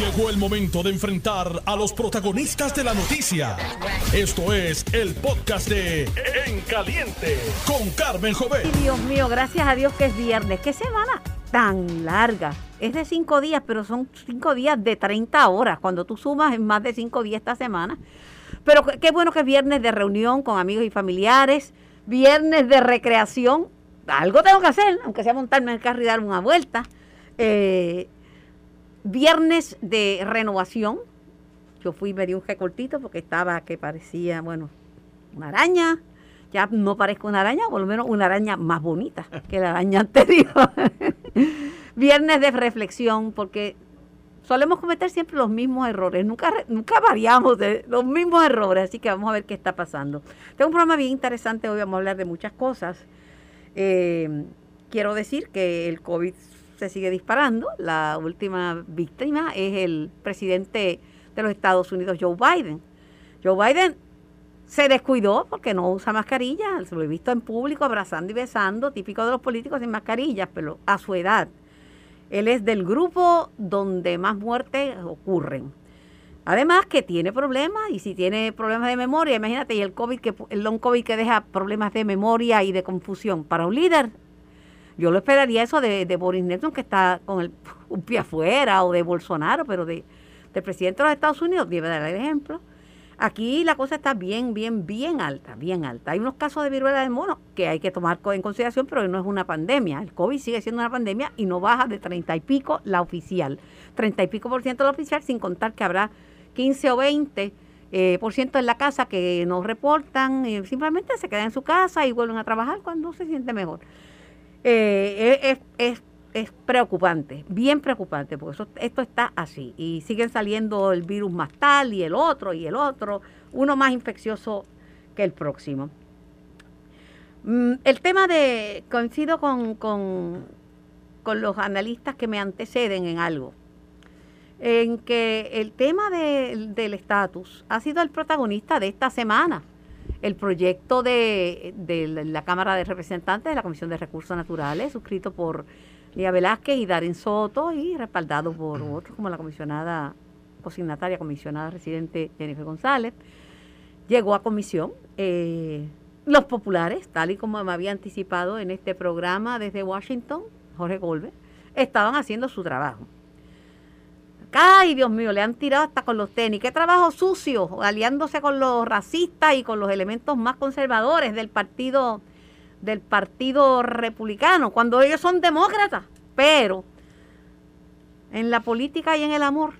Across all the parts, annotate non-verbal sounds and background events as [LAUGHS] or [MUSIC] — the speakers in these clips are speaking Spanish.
Llegó el momento de enfrentar a los protagonistas de la noticia. Esto es el podcast de En Caliente con Carmen Jovet. Dios mío, gracias a Dios que es viernes. ¿Qué semana tan larga? Es de cinco días, pero son cinco días de 30 horas. Cuando tú sumas en más de cinco días esta semana. Pero qué bueno que es viernes de reunión con amigos y familiares, viernes de recreación. Algo tengo que hacer, aunque sea montarme en el carro y dar una vuelta. Eh, viernes de renovación. Yo fui, me di un recortito porque estaba que parecía, bueno, una araña. Ya no parezco una araña, por lo menos una araña más bonita que la araña [LAUGHS] anterior. viernes de reflexión, porque solemos cometer siempre los mismos errores, nunca, nunca variamos de los mismos errores, así que vamos a ver qué está pasando. Tengo un programa bien interesante, hoy vamos a hablar de muchas cosas. Eh, quiero decir que el COVID se sigue disparando. La última víctima es el presidente de los Estados Unidos, Joe Biden. Joe Biden se descuidó porque no usa mascarilla, se lo he visto en público abrazando y besando, típico de los políticos sin mascarillas, pero a su edad. Él es del grupo donde más muertes ocurren. Además que tiene problemas y si tiene problemas de memoria, imagínate, y el COVID que el long COVID que deja problemas de memoria y de confusión para un líder yo lo esperaría eso de, Boris Nelson, que está con el, [LAUGHS] un pie afuera, o de Bolsonaro, pero de, del presidente de los Estados Unidos, debe dar el ejemplo. Aquí la cosa está bien, bien, bien alta, bien alta. Hay unos casos de viruela del mono que hay que tomar en consideración, pero no es una pandemia. El COVID sigue siendo una pandemia y no baja de 30 y pico la oficial. 30 y pico por ciento la oficial, sin contar que habrá 15 o 20 eh, por ciento en la casa que no reportan, y simplemente se quedan en su casa y vuelven a trabajar cuando se siente mejor. Eh, es, es, preocupante, bien preocupante, porque eso, esto está así. Y siguen saliendo el virus más tal y el otro y el otro, uno más infeccioso que el próximo. Mm, el tema de, coincido con, con, con los analistas que me anteceden en algo, en que el tema del estatus ha sido el protagonista de esta semana el proyecto de, la Cámara de Representantes de la Comisión de Recursos Naturales, suscrito por Lía Velázquez y Darín Soto y respaldado por otros como la comisionada consignataria, comisionada residente Jennifer González, llegó a comisión. Eh, los populares, tal y como me había anticipado en este programa desde Washington, Jorge Golbe, estaban haciendo su trabajo. Ay, Dios mío, le han tirado hasta con los tenis. Qué trabajo sucio, aliándose con los racistas y con los elementos más conservadores del partido del partido republicano, cuando ellos son demócratas. Pero en la política y en el amor,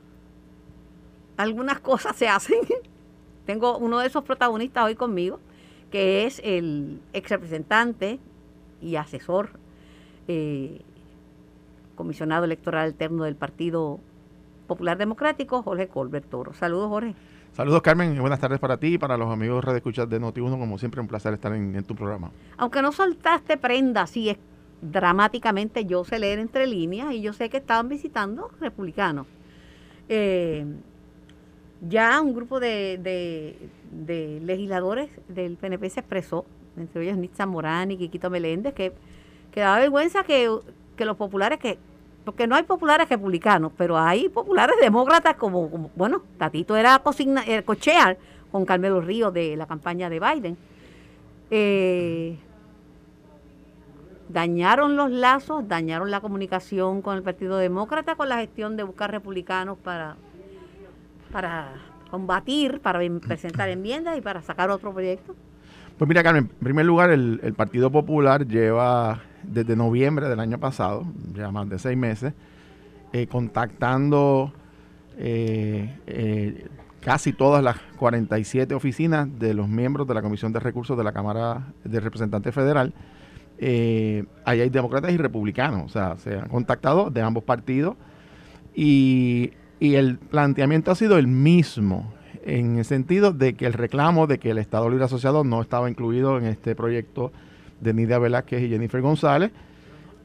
algunas cosas se hacen. [LAUGHS] Tengo uno de esos protagonistas hoy conmigo, que es el ex representante y asesor, eh, comisionado electoral alterno del Partido Popular Democrático, Jorge Colbert Toro. Saludos, Jorge. Saludos, Carmen, y buenas tardes para ti y para los amigos de escuchar de Noti1. Como siempre, un placer estar en, tu programa. Aunque no soltaste prenda así es, dramáticamente, yo sé leer entre líneas y yo sé que estaban visitando republicanos. Eh, ya un grupo de, legisladores del PNP se expresó, entre ellos Nitza Morán y Quiquito Meléndez, que, que daba vergüenza que, que los populares que porque no hay populares republicanos, pero hay populares demócratas como, bueno, Tatito era cosigna, eh, cochear con Carmelo Ríos de la campaña de Biden. Eh, dañaron los lazos, dañaron la comunicación con el Partido Demócrata con la gestión de buscar republicanos para, para combatir, para presentar [LAUGHS] enmiendas y para sacar otro proyecto. Pues mira, Carmen, en primer lugar, el, el Partido Popular lleva desde noviembre del año pasado, ya más de seis meses, eh, contactando eh, eh, casi todas las 47 oficinas de los miembros de la Comisión de Recursos de la Cámara de Representantes Federal. ahí hay demócratas y republicanos, o sea, se han contactado de ambos partidos y el planteamiento ha sido el mismo en el sentido de que el reclamo de que el Estado Libre Asociado no estaba incluido en este proyecto de Nidia Velázquez y Jennifer González,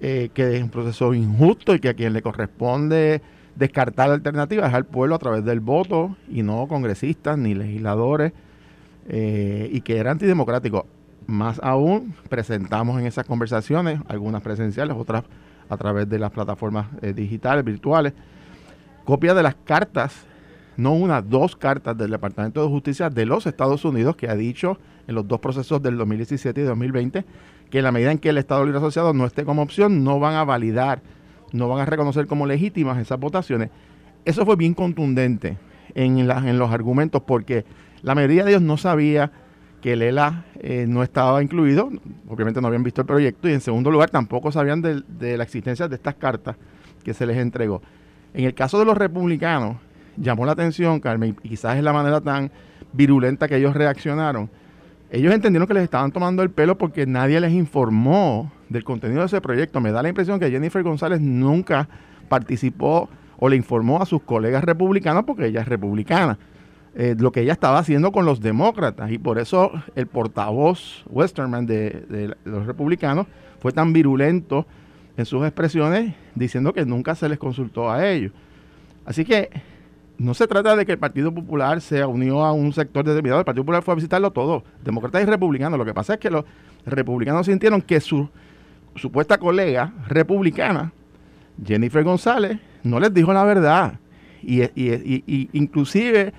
eh, que es un proceso injusto y que a quien le corresponde descartar alternativas al pueblo a través del voto y no congresistas ni legisladores eh, y que era antidemocrático. Más aún, presentamos en esas conversaciones, algunas presenciales, otras a través de las plataformas eh, digitales, virtuales, copia de las cartas, no una, dos cartas del Departamento de Justicia de los Estados Unidos que ha dicho en los dos procesos del 2017 y 2020 que en la medida en que el Estado Libre Asociado no esté como opción, no van a validar, no van a reconocer como legítimas esas votaciones. Eso fue bien contundente en, los argumentos porque la mayoría de ellos no sabía que el ELA eh, no estaba incluido, obviamente no habían visto el proyecto y en segundo lugar tampoco sabían de, la existencia de estas cartas que se les entregó. En el caso de los republicanos, llamó la atención, Carmen, y quizás es la manera tan virulenta que ellos reaccionaron. Ellos entendieron que les estaban tomando el pelo porque nadie les informó del contenido de ese proyecto. Me da la impresión que Jennifer González nunca participó o le informó a sus colegas republicanos porque ella es republicana. Eh, lo que ella estaba haciendo con los demócratas. Y por eso el portavoz Westerman de, los republicanos fue tan virulento en sus expresiones diciendo que nunca se les consultó a ellos. Así que no se trata de que el Partido Popular se unió a un sector determinado. El Partido Popular fue a visitarlo todo, demócratas y republicanos. Lo que pasa es que los republicanos sintieron que su supuesta colega republicana, Jennifer González, no les dijo la verdad. Y, y inclusive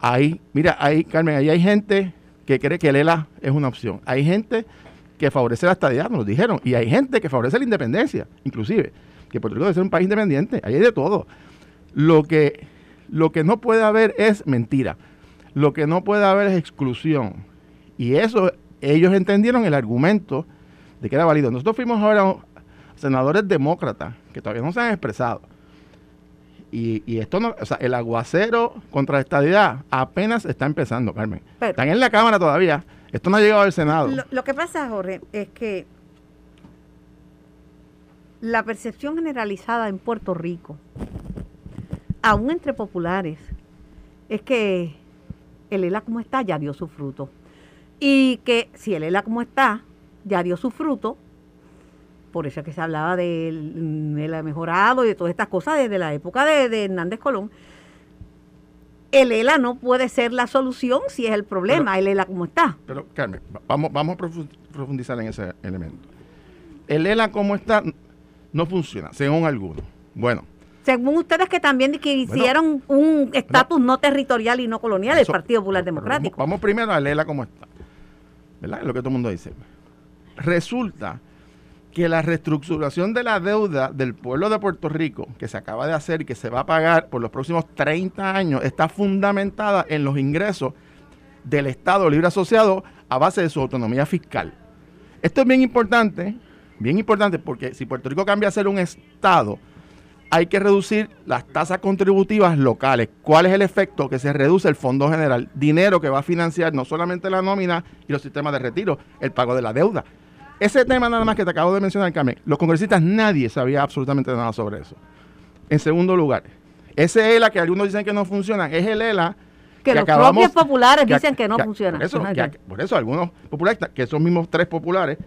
Ahí, mira, ahí, Carmen, ahí hay gente que cree que el ELA es una opción. Hay gente que favorece la estadidad, nos lo dijeron, y hay gente que favorece la independencia, inclusive, que Puerto Rico debe ser un país independiente, ahí hay de todo. Lo que, lo que no puede haber es mentira, lo que no puede haber es exclusión. Y eso, ellos entendieron el argumento de que era válido. Nosotros fuimos ahora senadores demócratas, que todavía no se han expresado, y, esto no, o sea, el aguacero contra la estadidad apenas está empezando, Carmen. Están en la Cámara todavía. Esto no ha llegado al Senado. Lo, que pasa, Jorge, es que la percepción generalizada en Puerto Rico, aún entre populares, es que el ELA como está ya dio su fruto. Y que si el ELA como está ya dio su fruto, por eso es que se hablaba del, mm, mejorado y de todas estas cosas desde la época de, Hernández Colón. El ELA no puede ser la solución si es el problema, el ELA como está. Pero, Carmen, vamos, vamos a profundizar en ese elemento. El ELA como está no funciona, según algunos. Bueno. Según ustedes que también que hicieron un estatus no, territorial y no colonial, el Partido Popular Democrático. Vamos, primero al ELA como está. ¿Verdad? Es lo que todo el mundo dice. Resulta que la reestructuración de la deuda del pueblo de Puerto Rico, que se acaba de hacer y que se va a pagar por los próximos 30 años, está fundamentada en los ingresos del Estado libre asociado a base de su autonomía fiscal. Esto es bien importante, bien importante, porque si Puerto Rico cambia a ser un Estado, hay que reducir las tasas contributivas locales. ¿Cuál es el efecto? Que se reduce el Fondo General, dinero que va a financiar no solamente la nómina y los sistemas de retiro, el pago de la deuda. Ese tema nada más que te acabo de mencionar, Carmen, los congresistas nadie sabía absolutamente nada sobre eso. En segundo lugar, ese ELA que algunos dicen que no funciona, es el ELA que, los propios populares dicen que no funciona. Por eso, algunos populares, que esos mismos tres populares,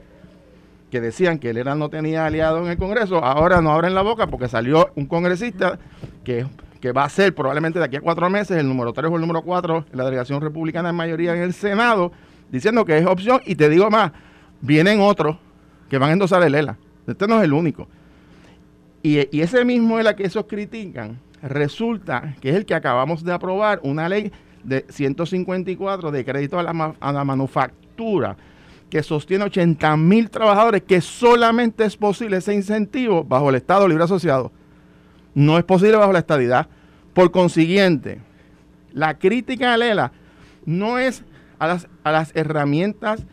que decían que el ELA no tenía aliado en el Congreso, ahora no abren la boca porque salió un congresista que, que va a ser probablemente de aquí a cuatro meses el número tres o el número cuatro en la delegación republicana en mayoría en el Senado, diciendo que es opción. Y te digo más, vienen otros que van a endosar el ELA. Este no es el único. Y, ese mismo ELA que esos critican, resulta que es el que acabamos de aprobar, una ley de 154 de crédito a la, a la manufactura, que sostiene 80 mil trabajadores, que solamente es posible ese incentivo bajo el Estado Libre Asociado. No es posible bajo la estadidad. Por consiguiente, la crítica al ELA no es a las, a las herramientas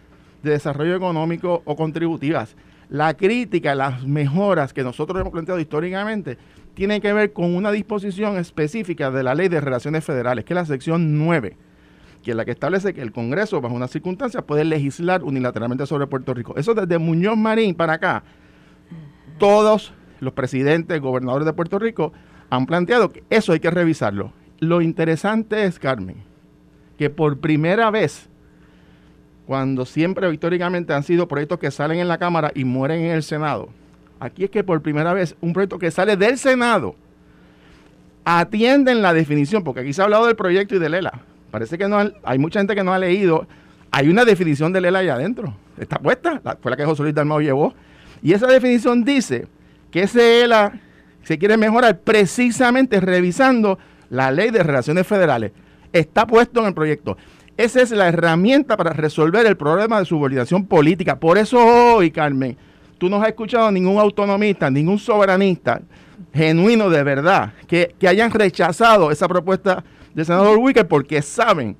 de desarrollo económico o contributivas. La crítica, las mejoras que nosotros hemos planteado históricamente, tienen que ver con una disposición específica de la Ley de Relaciones Federales, que es la sección 9, que es la que establece que el Congreso, bajo unas circunstancias, puede legislar unilateralmente sobre Puerto Rico. Eso desde Muñoz Marín para acá, todos los presidentes, gobernadores de Puerto Rico han planteado que eso hay que revisarlo. Lo interesante es, Carmen, que por primera vez cuando siempre históricamente han sido proyectos que salen en la Cámara y mueren en el Senado. Aquí es que por primera vez un proyecto que sale del Senado atienden la definición, porque aquí se ha hablado del proyecto y del ELA. Parece que no hay mucha gente que no ha leído. Hay una definición del ELA allá adentro. Está puesta, fue la que José Luis Dalmau llevó. Y esa definición dice que ese ELA se quiere mejorar precisamente revisando la ley de relaciones federales. Está puesto en el proyecto. Esa es la herramienta para resolver el problema de subordinación política. Por eso hoy, Carmen, tú no has escuchado ningún autonomista, ningún soberanista genuino de verdad que, que hayan rechazado esa propuesta del senador Wicker porque saben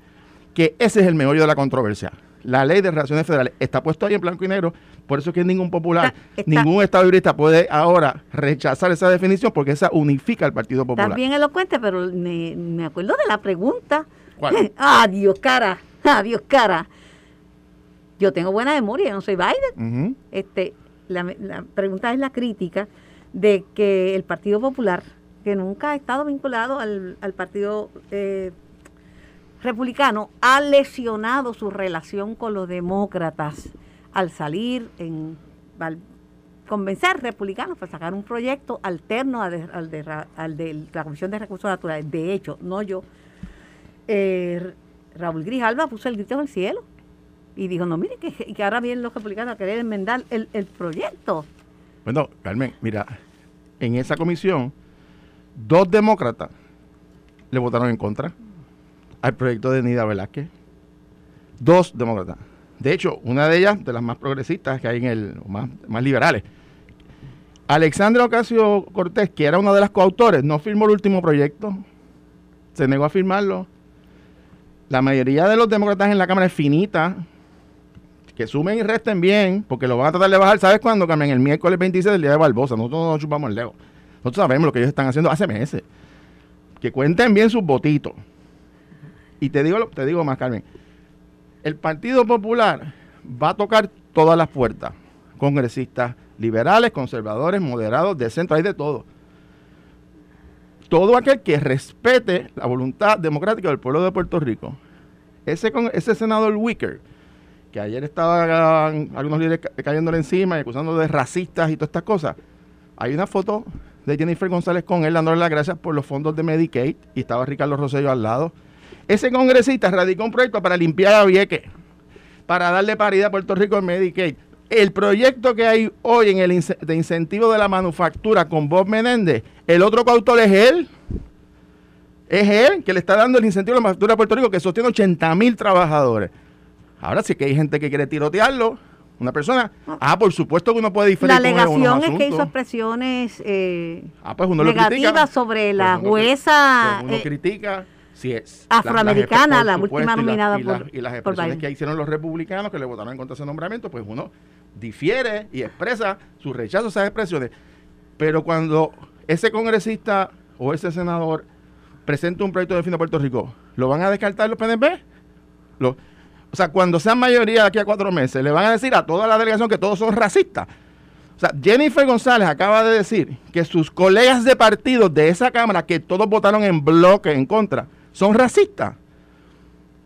que ese es el meollo de la controversia. La ley de relaciones federales está puesto ahí en blanco y negro, por eso es que ningún popular, ningún estado librista puede ahora rechazar esa definición porque esa unifica al Partido Popular. Está bien elocuente, pero me, acuerdo de la pregunta. ¿Cuál? [LAUGHS] Adiós, cara. Adiós, cara. Yo tengo buena memoria, no soy Biden. este, la, pregunta es la crítica de que el Partido Popular, que nunca ha estado vinculado al, Partido eh, Republicano, ha lesionado su relación con los demócratas al salir en al convencer republicanos para sacar un proyecto alterno al de, la Comisión de Recursos Naturales. De hecho, no yo, eh, Raúl Grijalva puso el grito en el cielo y dijo, no, mire, que, que ahora vienen los republicanos a querer enmendar el, el proyecto. Bueno, Carmen, mira, en esa comisión, dos demócratas le votaron en contra al proyecto de Nida Velázquez. Dos demócratas. De hecho, una de ellas, de las más progresistas que hay en el, más, más liberales. Alexandra Ocasio Cortés, que era una de las coautores, no firmó el último proyecto. Se negó a firmarlo. La mayoría de los demócratas en la Cámara es finita. Que sumen y resten bien, porque lo van a tratar de bajar. ¿Sabes cuándo, Carmen? El miércoles 26 del día de Barbosa. Nosotros no nos chupamos el dedo. Nosotros sabemos lo que ellos están haciendo hace meses. Que cuenten bien sus votitos. Y te digo, te digo más, Carmen el Partido Popular va a tocar todas las puertas. Congresistas liberales, conservadores, moderados, de centro, hay de todo. Todo aquel que respete la voluntad democrática del pueblo de Puerto Rico. Ese, ese senador Wicker, que ayer estaba algunos líderes cayéndole encima y acusando de racistas y todas estas cosas, hay una foto de Jennifer González con él dándole las gracias por los fondos de Medicaid y estaba Ricardo Rosello al lado ese congresista radicó un proyecto para limpiar a Vieques, para darle paridad a Puerto Rico en Medicaid. El proyecto que hay hoy en el de incentivo de la manufactura con Bob Menéndez, el otro coautor es él. Es él que le está dando el incentivo de la manufactura a Puerto Rico que sostiene 80 mil trabajadores. Ahora sí que hay gente que quiere tirotearlo, una persona. Ah, por supuesto que uno puede diferir. La alegación es que hizo expresiones eh, ah, pues negativas sobre la pues jueza. Pues uno eh, critica afroamericana, la, última nominada y, por, y las expresiones que hicieron los republicanos que le votaron en contra de ese nombramiento, pues uno difiere y expresa su rechazo a esas expresiones. Pero cuando ese congresista o ese senador presenta un proyecto de fin de Puerto Rico, ¿lo van a descartar los PNP? O sea, cuando sean mayoría de aquí a cuatro meses, le van a decir a toda la delegación que todos son racistas. O sea, Jennifer González acaba de decir que sus colegas de partido de esa Cámara, que todos votaron en bloque en contra, son racistas.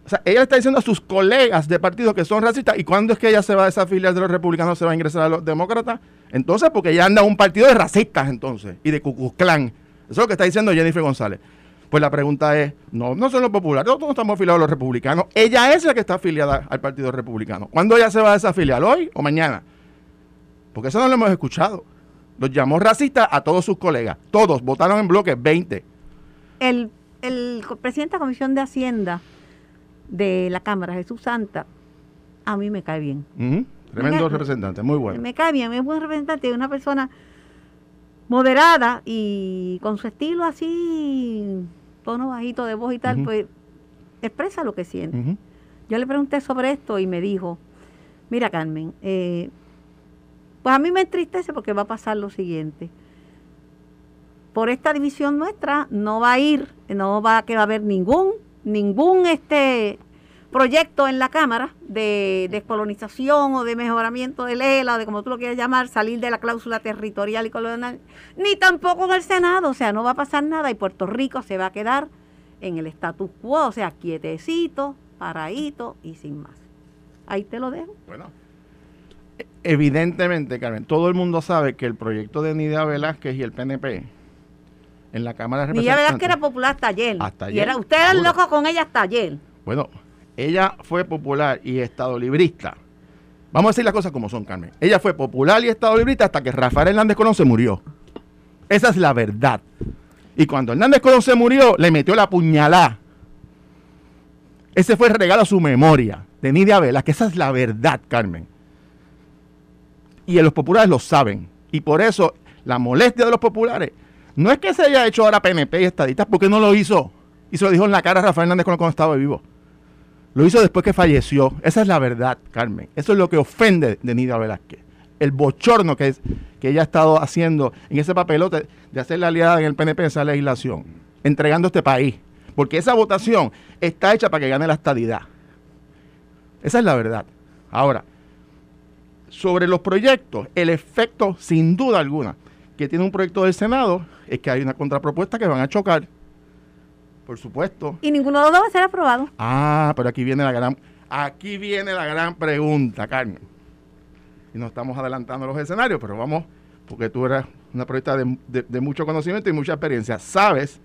O sea, ella está diciendo a sus colegas de partido que son racistas. ¿Y cuándo es que ella se va a desafiliar de los republicanos, se va a ingresar a los demócratas? Entonces, porque ella anda a un partido de racistas, entonces, y de Cucuzclán. Eso es lo que está diciendo Jennifer González. Pues la pregunta es, no, no son los populares, nosotros no estamos afiliados a los republicanos. Ella es la que está afiliada al Partido Republicano. ¿Cuándo ella se va a desafiliar? ¿Hoy o mañana? Porque eso no lo hemos escuchado. Los llamó racistas a todos sus colegas. Todos votaron en bloque, 20. El el presidente de la Comisión de Hacienda de la Cámara, Jesús Santa, a mí me cae bien. Tremendo representante, muy bueno. Me cae bien, es buen representante, es una persona moderada y con su estilo así, tono bajito de voz y tal, pues expresa lo que siente. Yo le pregunté sobre esto y me dijo, mira Carmen, eh, pues a mí me entristece porque va a pasar lo siguiente. Por esta división nuestra no va a ir, no va a, que va a haber ningún, ningún este proyecto en la Cámara de descolonización o de mejoramiento del ELA o de como tú lo quieras llamar, salir de la cláusula territorial y colonial, ni tampoco en el Senado, o sea, no va a pasar nada y Puerto Rico se va a quedar en el status quo, o sea, quietecito, paradito y sin más. Ahí te lo dejo. Bueno, evidentemente, Carmen, todo el mundo sabe que el proyecto de Nidia Velázquez y el PNP en la Cámara de Representantes. Verdad que era popular hasta ayer. Hasta ayer. Y era, usted era loco con ella hasta ayer. Bueno, ella fue popular y estado librista. Vamos a decir las cosas como son, Carmen. Ella fue popular y estado librista hasta que Rafael Hernández Colón se murió. Esa es la verdad. Y cuando Hernández Colón se murió, le metió la puñalada. Ese fue el regalo a su memoria de Nidia Vela, que esa es la verdad, Carmen. Y los populares lo saben. Y por eso la molestia de los populares no es que se haya hecho ahora PNP y estadistas, porque no lo hizo. Y se lo dijo en la cara a Rafael Hernández cuando estaba vivo. Lo hizo después que falleció. Esa es la verdad, Carmen. Eso es lo que ofende de Nidia Velázquez. El bochorno que, es, que ella ha estado haciendo en ese papelote de hacer la aliada en el PNP de esa legislación, entregando este país. Porque esa votación está hecha para que gane la estadidad. Esa es la verdad. Ahora, sobre los proyectos, el efecto, sin duda alguna, que tiene un proyecto del Senado es que hay una contrapropuesta que van a chocar. Por supuesto. Y ninguno de los dos va a ser aprobado. Ah, pero aquí viene la gran, aquí viene la gran pregunta, Carmen. Y nos estamos adelantando los escenarios, pero vamos, porque tú eres una proyecta de mucho conocimiento y mucha experiencia. Sabes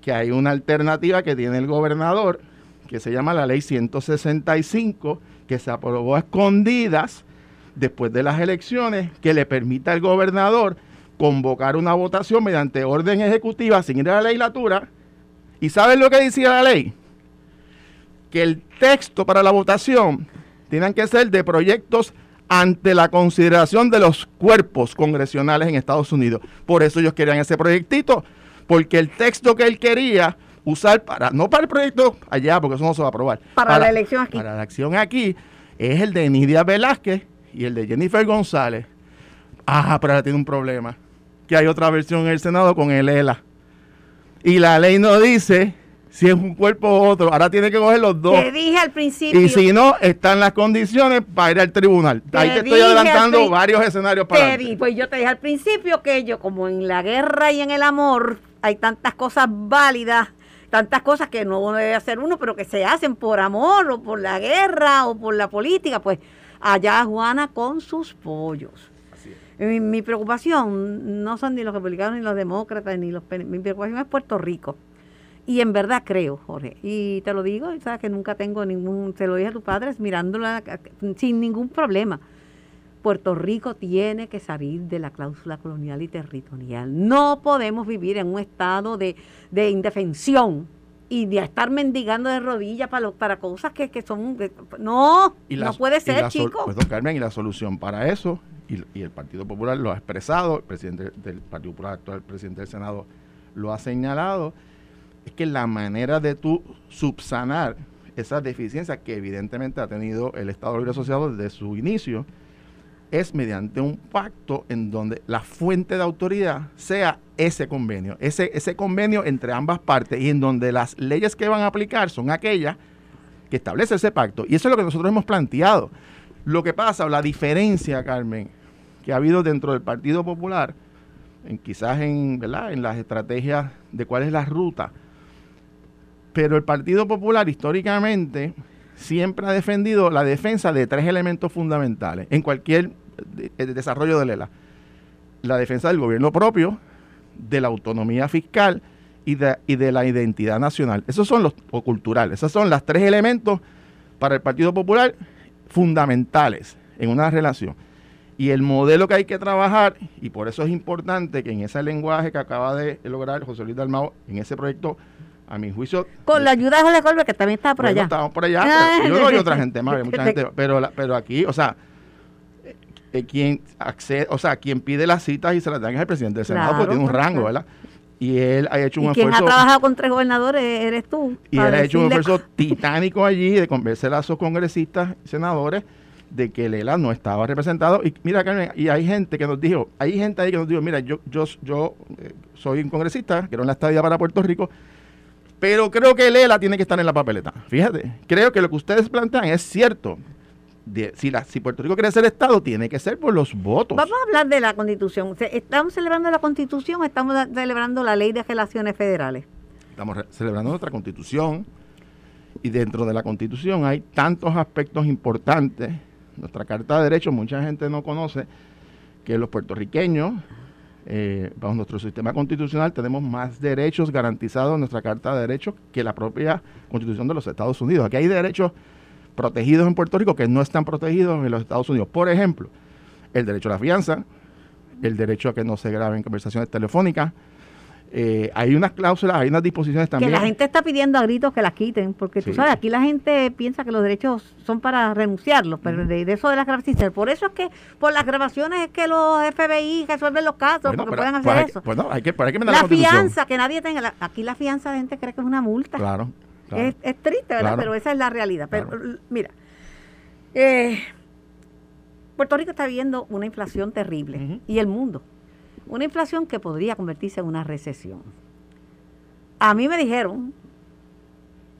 que hay una alternativa que tiene el gobernador, que se llama la ley 165, que se aprobó a escondidas después de las elecciones, que le permita al gobernador convocar una votación mediante orden ejecutiva sin ir a la legislatura. ¿Y saben lo que decía la ley? Que el texto para la votación tienen que ser de proyectos ante la consideración de los cuerpos congresionales en Estados Unidos. Por eso ellos querían ese proyectito, porque el texto que él quería usar para, no para el proyecto allá, porque eso no se va a aprobar. Para, la elección aquí. Para la elección aquí, es el de Nidia Velázquez y el de Jennifer González. Ah, pero ahora tiene un problema que hay otra versión en el Senado con el ELA. Y la ley no dice si es un cuerpo u otro. Ahora tiene que coger los dos. Te dije al principio. Y si no, están las condiciones para ir al tribunal. Ahí te estoy adelantando varios escenarios para. Te pues yo te dije al principio que yo, como en la guerra y en el amor, hay tantas cosas válidas, tantas cosas que no debe hacer uno, pero que se hacen por amor o por la guerra o por la política. Pues allá Juana con sus pollos. Mi, preocupación no son ni los republicanos ni los demócratas, ni los mi preocupación es Puerto Rico. Y en verdad creo, Jorge, y te lo digo, sabes que nunca tengo ningún, te lo dije a tus padres mirándola sin ningún problema. Puerto Rico tiene que salir de la cláusula colonial y territorial. No podemos vivir en un estado de, indefensión y de estar mendigando de rodillas para, para cosas que, son... no, no puede ser, chicos. Pues, Carmen, y la solución para eso y, el Partido Popular lo ha expresado, el presidente del Partido Popular actual, el presidente del Senado, lo ha señalado, es que la manera de tú subsanar esas deficiencias que evidentemente ha tenido el Estado Libre Asociado desde su inicio, es mediante un pacto en donde la fuente de autoridad sea ese convenio, ese, ese convenio entre ambas partes y en donde las leyes que van a aplicar son aquellas que establece ese pacto. Y eso es lo que nosotros hemos planteado. Lo que pasa, la diferencia, Carmen, que ha habido dentro del Partido Popular, quizás en, ¿verdad? en las estrategias de cuál es la ruta. Pero el Partido Popular históricamente siempre ha defendido la defensa de tres elementos fundamentales en cualquier desarrollo de Lela. La defensa del gobierno propio, de la autonomía fiscal y de, y de la identidad nacional. Esos son los, o culturales, esos son los tres elementos para el Partido Popular fundamentales en una relación. Y el modelo que hay que trabajar, y por eso es importante que en ese lenguaje que acaba de lograr José Luis Dalmao, en ese proyecto, a mi juicio... Con la ayuda de José Colbert, que también está por allá. Estamos por allá, pero yo no hay otra gente más, [LAUGHS] mucha gente, pero, pero aquí, o sea, eh, eh, quien accede, o sea, quien pide las citas y se las dan es el presidente del Senado, porque tiene un rango, ¿verdad? Y él ha hecho un ¿Y esfuerzo. Quien ha trabajado con tres gobernadores eres tú. Y él ha hecho un esfuerzo [LAUGHS] titánico allí de convencer a sus congresistas y senadores de que Lela no estaba representado. Y mira, Carmen, y hay gente que nos dijo, hay gente ahí que nos dijo, mira, yo, yo, yo eh, soy un congresista, quiero la estadía para Puerto Rico, pero creo que Lela tiene que estar en la papeleta. Fíjate, creo que lo que ustedes plantean es cierto. si, la, si Puerto Rico quiere ser Estado, tiene que ser por los votos. Vamos a hablar de la Constitución. ¿Estamos celebrando la Constitución o estamos celebrando la Ley de Relaciones Federales? Estamos celebrando nuestra Constitución y dentro de la Constitución hay tantos aspectos importantes nuestra Carta de Derechos, mucha gente no conoce que los puertorriqueños, eh, bajo nuestro sistema constitucional, tenemos más derechos garantizados en nuestra Carta de Derechos que la propia Constitución de los Estados Unidos. Aquí hay derechos protegidos en Puerto Rico que no están protegidos en los Estados Unidos. Por ejemplo, el derecho a la fianza, el derecho a que no se graben conversaciones telefónicas. Eh, hay unas cláusulas, hay unas disposiciones también. Que la gente está pidiendo a gritos que las quiten, porque tú Sí. sabes, aquí la gente piensa que los derechos son para renunciarlos, pero de, de eso de las grabaciones. Por eso es que por las grabaciones es que los FBI resuelven los casos, Bueno, porque pero- pueden pues hacer hay- eso. Bueno, hay que, pero hay que la Constitución. fianza, que nadie tenga. la- aquí la fianza de gente cree que es una multa. Claro. claro. Es, es triste, ¿verdad? Claro. Pero esa es la realidad. Pero Claro. mira, eh, Puerto Rico está viviendo una inflación terrible y el mundo. Una inflación que podría convertirse en una recesión. A mí me dijeron,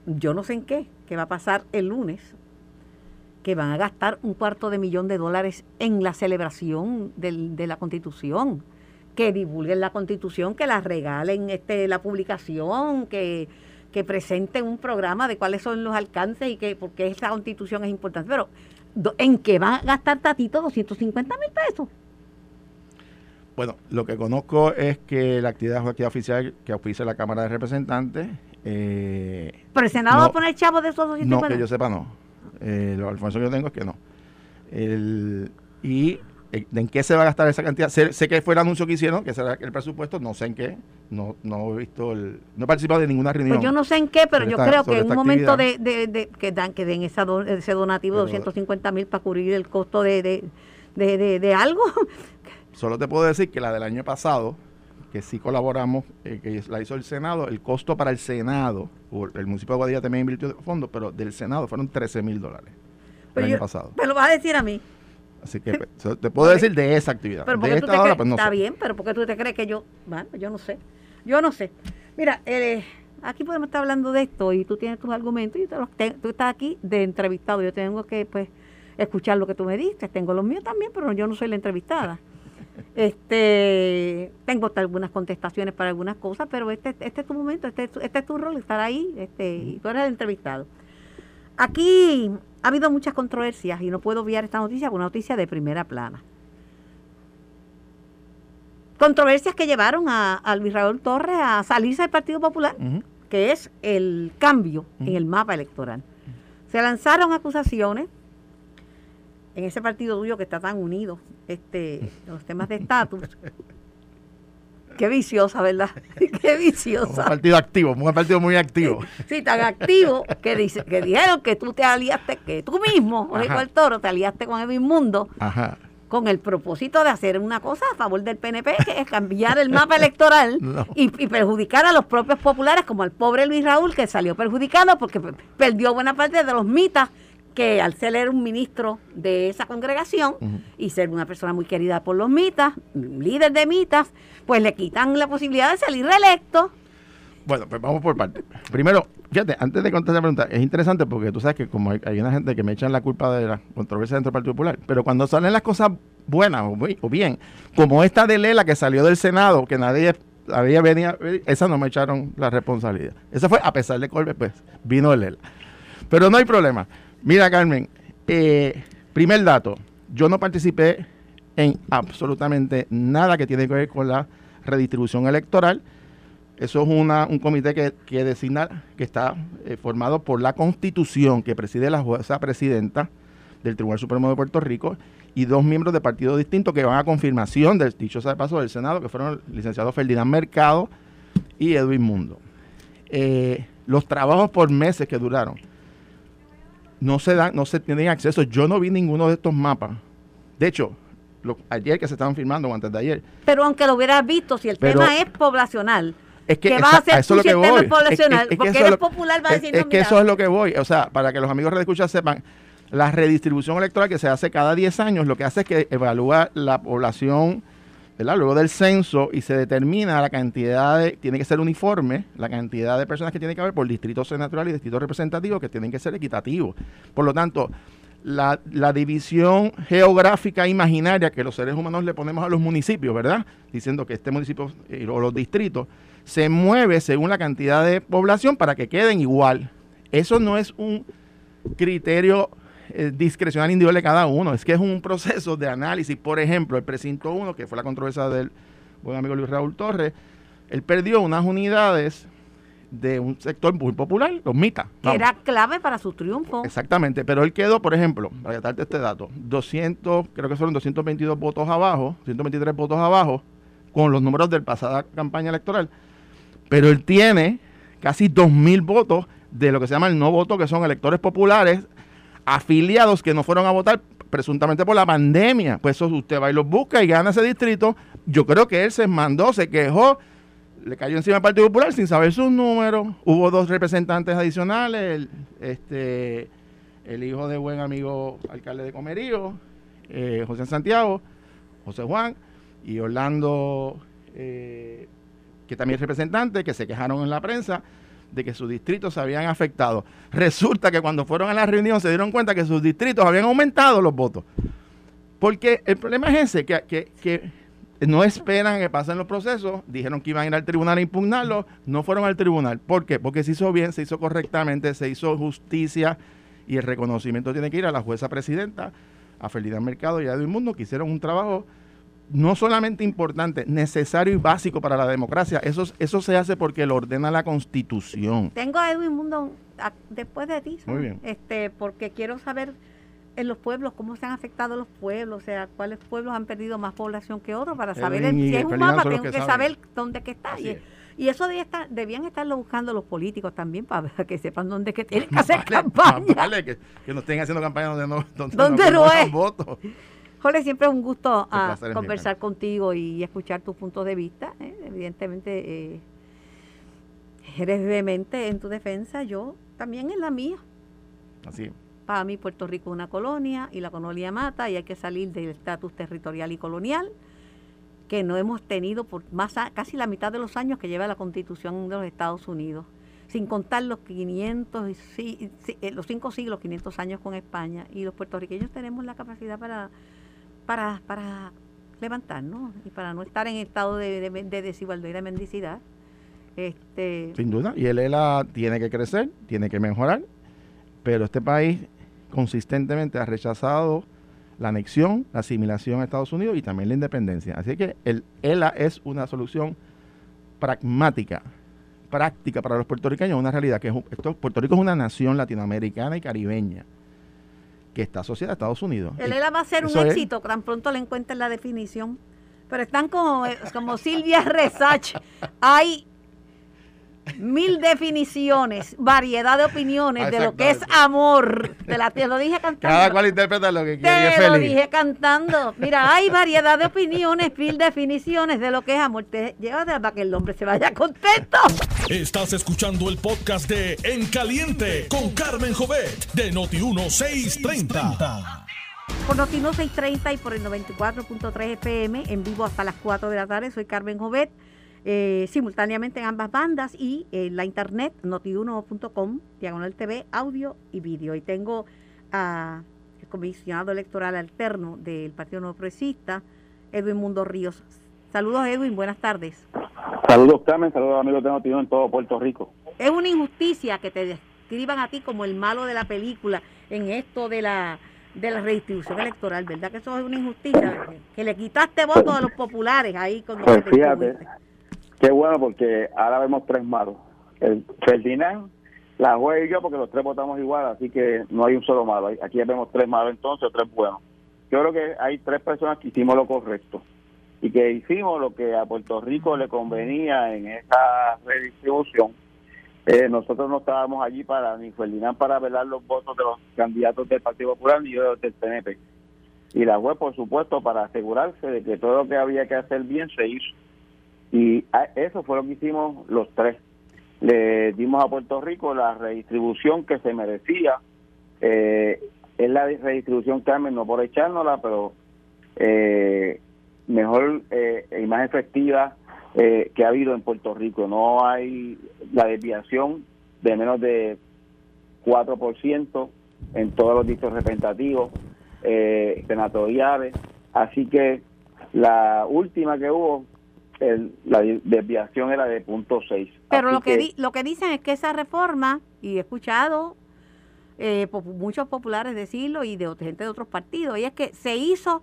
yo no sé en qué, que va a pasar el lunes, que van a gastar un cuarto de millón de dólares en la celebración de la Constitución, que divulguen la Constitución, que la regalen este, la publicación, que, presenten un programa de cuáles son los alcances y que por qué esa Constitución es importante. Pero, ¿en qué va a gastar Tatito 250 mil pesos? Bueno, lo que conozco es que la actividad es una actividad oficial que auspicia la Cámara de Representantes. Eh, ¿Pero el Senado No. va a poner chavos de esos no, 250 que yo sepa, no. Eh, la información que yo tengo es que no. El- y eh, en qué se va a gastar esa cantidad. Sé, sé que fue el anuncio que hicieron, que será el presupuesto, no sé en qué. No, no he visto el, no he participado de ninguna reunión. Pues yo no sé en qué, pero yo esta- creo que en un momento de, actividad. de- de- que dan que den esa ese donativo de Pero- 250 mil para cubrir el costo de, de- de algo. [LAUGHS] Solo te puedo decir que la del año pasado, que sí colaboramos, eh, que la hizo el Senado, el costo para el Senado, el municipio de Guadilla también invirtió fondos, pero del Senado fueron 13 mil dólares el año yo- pasado. Me lo vas a decir a mí. Así que pues, te puedo decir de esa actividad. Pero de esta hora, pues no está sé. bien, pero porque tú te crees que yo, bueno, yo no sé. Yo no sé. Mira, eh, aquí podemos estar hablando de esto y tú tienes tus argumentos y te los te- tú estás aquí de entrevistado. Yo tengo que, pues, escuchar lo que tú me diste. Tengo los míos también, pero yo no soy la entrevistada. Este, tengo algunas contestaciones para algunas cosas, pero este, este es tu momento, este, es tu- este es tu rol, estar ahí, este, y tú eres el entrevistado. Aquí ha habido muchas controversias y no puedo obviar esta noticia, una noticia de primera plana. Controversias que llevaron a, a Luis Raúl Torres a salirse del Partido Popular, que es el cambio en el mapa electoral. Se lanzaron acusaciones en ese partido tuyo que está tan unido este, los temas de estatus. [LAUGHS] Qué viciosa, ¿verdad? [LAUGHS] Qué Un viciosa. partido activo, un partido muy activo. Sí, tan activo que dice, que dijeron que tú te aliaste, que tú mismo, Jorge el Toro, te aliaste con Edwin Mundo Ajá. con el propósito de hacer una cosa a favor del PNP, que es cambiar el mapa electoral [LAUGHS] No. y, y perjudicar a los propios populares, como al pobre Luis Raúl, que salió perjudicado porque pe- perdió buena parte de los mitas que al ser un ministro de esa congregación y ser una persona muy querida por los mitas, líder de mitas, pues le quitan la posibilidad de salir reelecto. Bueno, pues vamos por partes. Primero, fíjate, antes de contestar la pregunta, es interesante porque tú sabes que como hay, hay una gente que me echan la culpa de la controversia dentro del Partido Popular, pero cuando salen las cosas buenas o, bu- o bien, como esta de Lela que salió del Senado, que nadie había venía, esa no me echaron la responsabilidad. Esa fue, a pesar de Colbert, pues, vino Lela. Pero no hay problema. Mira, Carmen, eh, primer dato, yo no participé en absolutamente nada que tiene que ver con la redistribución electoral. Eso es un comité que, que designa, que está eh, formado por la Constitución, que preside la jueza presidenta del Tribunal Supremo de Puerto Rico, y dos miembros de partidos distintos que van a confirmación, del, dicho de paso, del Senado, que fueron el licenciado Ferdinand Mercado y Edwin Mundo. Eh, los trabajos por meses que duraron no se dan, no se tienen acceso. Yo no vi ninguno de estos mapas. De hecho, lo- ayer que se estaban firmando o antes de ayer, Pero aunque lo hubieras visto, si el Pero- tema es poblacional, es que ¿Qué esa- vas a hacer eso tú es si lo el que tema voy. es poblacional? Porque eso eres lo- popular, vas a es- es que mira. eso es lo que voy. O sea, para que los amigos de escucha sepan, la redistribución electoral que se hace cada 10 años, lo que hace es que evalúa la población, Luego del censo y se determina la cantidad de, tiene que ser uniforme, la cantidad de personas que tiene que haber por distrito senatorial y distrito representativo que tienen que ser equitativos. Por lo tanto, la, división geográfica imaginaria que los seres humanos le ponemos a los municipios, ¿verdad? Diciendo que este municipio o los distritos se mueve según la cantidad de población para que queden igual. Eso no es un criterio eh, discrecional individual de cada uno, es que es un proceso de análisis. Por ejemplo, el precinto 1, que fue la controversia del buen amigo Luis Raúl Torres, él perdió unas unidades de un sector muy popular, los mitas. Que era clave para su triunfo. Exactamente, pero él quedó, por ejemplo, para darte este dato, 200, creo que fueron 222 votos abajo, 123 votos abajo, con los números de la pasada campaña electoral. Pero él tiene casi 2.000 votos de lo que se llama el no voto, que son electores populares afiliados que no fueron a votar presuntamente por la pandemia. Pues eso usted va y los busca y gana ese distrito. Yo creo que él se mandó, se quejó, le cayó encima al Partido Popular sin saber sus números. Hubo dos representantes adicionales, el, este, el hijo de buen amigo alcalde de Comerío, eh, José Santiago, José Juan, y Orlando, eh, que también es representante, que se quejaron en la prensa de que sus distritos se habían afectado. Resulta que cuando fueron a la reunión se dieron cuenta que sus distritos habían aumentado los votos. Porque el problema es ese, que, que, que no esperan que pasen los procesos, dijeron que iban a ir al tribunal a impugnarlo, no fueron al tribunal. ¿Por qué? Porque se hizo bien, se hizo correctamente, se hizo justicia y el reconocimiento tiene que ir a la jueza presidenta, a Ferdinand Mercado y a Edwin Mundo, que hicieron un trabajo no solamente importante, necesario y básico para la democracia. Eso, eso se hace porque lo ordena la Constitución. Tengo a Edwin Mundo después de ti. Muy bien. Este, porque quiero saber en los pueblos cómo se han afectado los pueblos, o sea, cuáles pueblos han perdido más población que otros para saber si es un mapa, tengo que, saber dónde que está. Y, y, eso debía estar, debían estarlo buscando los políticos también para [LAUGHS] que sepan dónde que [LAUGHS] tienen que hacer campaña. Vale, que, que, no estén haciendo campaña donde no, donde, ¿Dónde no, es. votos. Jorge, siempre es un gusto a ah, conversar contigo y escuchar tus puntos de vista. ¿eh? Evidentemente, eh, eres vehemente en tu defensa, yo también en la mía. Así Para mí Puerto Rico es una colonia y la colonia mata y hay que salir del estatus territorial y colonial que no hemos tenido por más casi la mitad de los años que lleva la constitución de los Estados Unidos, sin contar los 500, eh, los cinco siglos, 500 años con España. Y los puertorriqueños tenemos la capacidad para para, para levantarnos y para no estar en estado de, desigualdad y de mendicidad. Este, Sin duda, y el ELA tiene que crecer, tiene que mejorar, pero este país consistentemente ha rechazado la anexión, la asimilación a Estados Unidos y también la independencia. Así que el ELA es una solución pragmática, práctica para los puertorriqueños, una realidad que esto, Puerto Rico es una nación latinoamericana y caribeña que está asociada a Estados Unidos. El ELA va a ser un éxito, tan pronto le encuentren la definición. Pero están como, eh, como Silvia Resach. Hay mil definiciones, variedad de opiniones de lo que es amor. Te, la, te lo dije cantando. Cada cual interpreta lo que quiere. Te lo dije cantando. Mira, hay variedad de opiniones, mil definiciones de lo que es amor. Te lleva para que el hombre se vaya contento. Estás escuchando el podcast de En Caliente con Carmen Jovet de Noti1630. Por Noti1630 y por el 94.3 FM en vivo hasta las 4 de la tarde. Soy Carmen Jovet eh, simultáneamente en ambas bandas y en la internet notiuno.com, diagonal TV, audio y vídeo. Y tengo al comisionado electoral alterno del Partido No Progresista, Edwin Mundo Ríos. Saludos Edwin, buenas tardes. Saludos Carmen, saludos amigos de Notiuno en todo Puerto Rico. Es una injusticia que te describan a ti como el malo de la película en esto de la de la redistribución electoral, ¿verdad? Que eso es una injusticia, que le quitaste votos a los populares ahí con pues fíjate, Qué bueno, porque ahora vemos tres malos. El Ferdinand, la juez y yo, porque los tres votamos igual, así que no hay un solo malo. Aquí vemos tres malos entonces, tres buenos. Yo creo que hay tres personas que hicimos lo correcto y que hicimos lo que a Puerto Rico le convenía en esa redistribución. Eh, nosotros no estábamos allí para ni Ferdinand para velar los votos de los candidatos del Partido Popular ni yo del PNP. Y la juez, por supuesto, para asegurarse de que todo lo que había que hacer bien se hizo. Y eso fue lo que hicimos los tres. Le dimos a Puerto Rico la redistribución que se merecía. Eh, es la redistribución, Carmen, no por echárnosla, pero eh, mejor eh, y más efectiva eh, que ha habido en Puerto Rico. No hay la desviación de menos de 4% en todos los distritos representativos, eh, senatoriales. Así que la última que hubo la desviación era de punto 6. Pero lo que, lo que dicen es que esa reforma, y he escuchado eh, muchos populares decirlo y de gente de otros partidos, y es que se hizo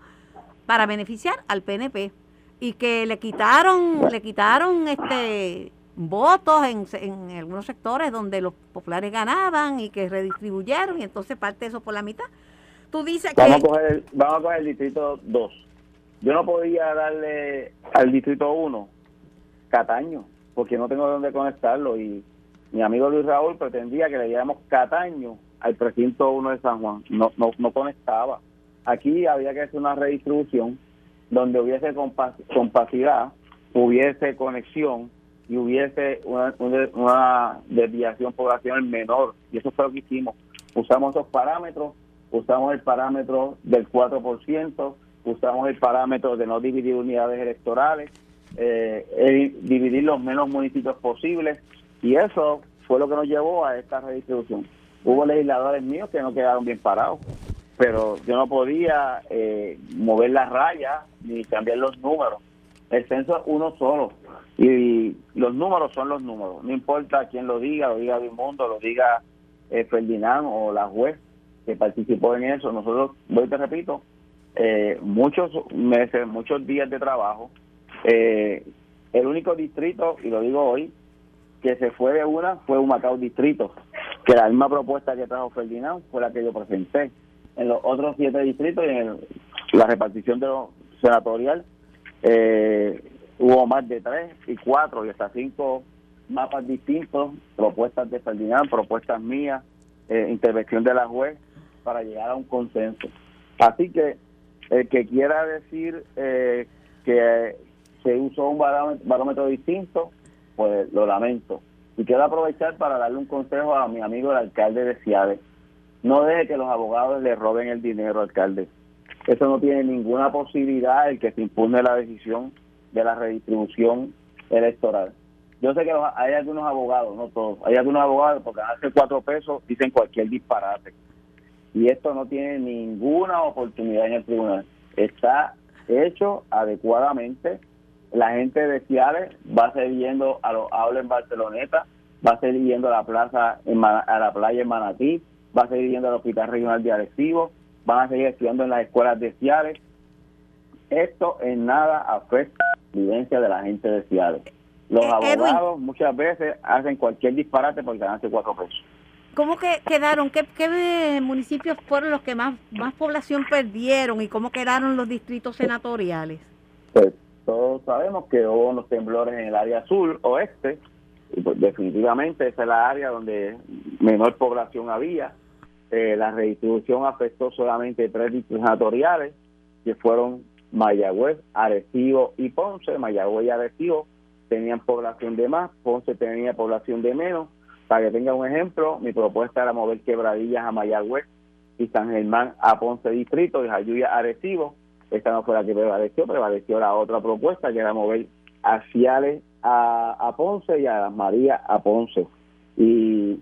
para beneficiar al PNP y que le quitaron le quitaron este votos en, en algunos sectores donde los populares ganaban y que redistribuyeron y entonces parte eso por la mitad. Tú dices vamos que... A coger el, vamos a coger el distrito 2. Yo no podía darle al distrito 1 Cataño, porque no tengo dónde conectarlo y mi amigo Luis Raúl pretendía que le diéramos Cataño al precinto 1 de San Juan. No, no, no conectaba. Aquí había que hacer una redistribución donde hubiese compacidad, hubiese conexión y hubiese una, una, desviación poblacional menor. Y eso fue lo que hicimos. Usamos esos parámetros, usamos el parámetro del 4%, usamos el parámetro de no dividir unidades electorales, eh, dividir los menos municipios posibles, y eso fue lo que nos llevó a esta redistribución. Hubo legisladores míos que no quedaron bien parados, pero yo no podía eh, mover las rayas ni cambiar los números. El censo es uno solo y los números son los números. No importa quién lo diga, lo diga Mundo, lo diga eh, Ferdinand o la juez que participó en eso. Nosotros, voy te repito, eh, muchos meses, muchos días de trabajo. Eh, el único distrito, y lo digo hoy, que se fue de una fue un Macao distrito, que la misma propuesta que trajo Ferdinand fue la que yo presenté. En los otros siete distritos y en la repartición de los senatorial eh, hubo más de tres y cuatro y hasta cinco mapas distintos, propuestas de Ferdinand, propuestas mías, eh, intervención de la juez para llegar a un consenso. Así que el que quiera decir eh, que se usó un barómetro, distinto, pues lo lamento. Y quiero aprovechar para darle un consejo a mi amigo el alcalde de Ciales. No deje que los abogados le roben el dinero, alcalde. Eso no tiene ninguna posibilidad el que se impugne la decisión de la redistribución electoral. Yo sé que hay algunos abogados, no todos, hay algunos abogados porque hace cuatro pesos dicen cualquier disparate y esto no tiene ninguna oportunidad en el tribunal. Está hecho adecuadamente. La gente de Ciales va a seguir yendo a los aulas en Barceloneta, va a seguir yendo a la plaza, en, a la playa en Manatí, va a seguir yendo al Hospital Regional de Arecibo, van a seguir estudiando en las escuelas de Ciales. Esto en nada afecta la vivencia de la gente de Ciales. Los eh, abogados muchas veces hacen cualquier disparate porque ganarse cuatro pesos. ¿Cómo que quedaron? ¿Qué, ¿Qué, municipios fueron los que más, más población perdieron y cómo quedaron los distritos senatoriales? Pues todos sabemos que hubo unos temblores en el área sur, oeste, pues definitivamente esa es la área donde menor población había. Eh, la redistribución afectó solamente tres distritos senatoriales, que fueron Mayagüez, Arecibo y Ponce. Mayagüez y Arecibo tenían población de más, Ponce tenía población de menos para que tenga un ejemplo, mi propuesta era mover quebradillas a Mayagüez y San Germán a Ponce Distrito y Jayuya a Recibo. Esta no fue la que prevaleció, prevaleció la otra propuesta que era mover a Ciales a, Ponce y a Las Marías a Ponce. Y